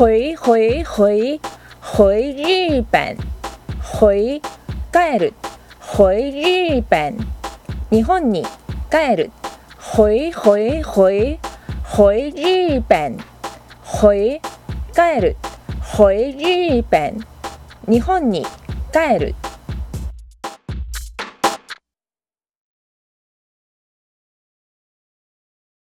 回回回回日本回帰る。回日本日本に帰る。回回回回日本回帰る。回日本日本に帰る。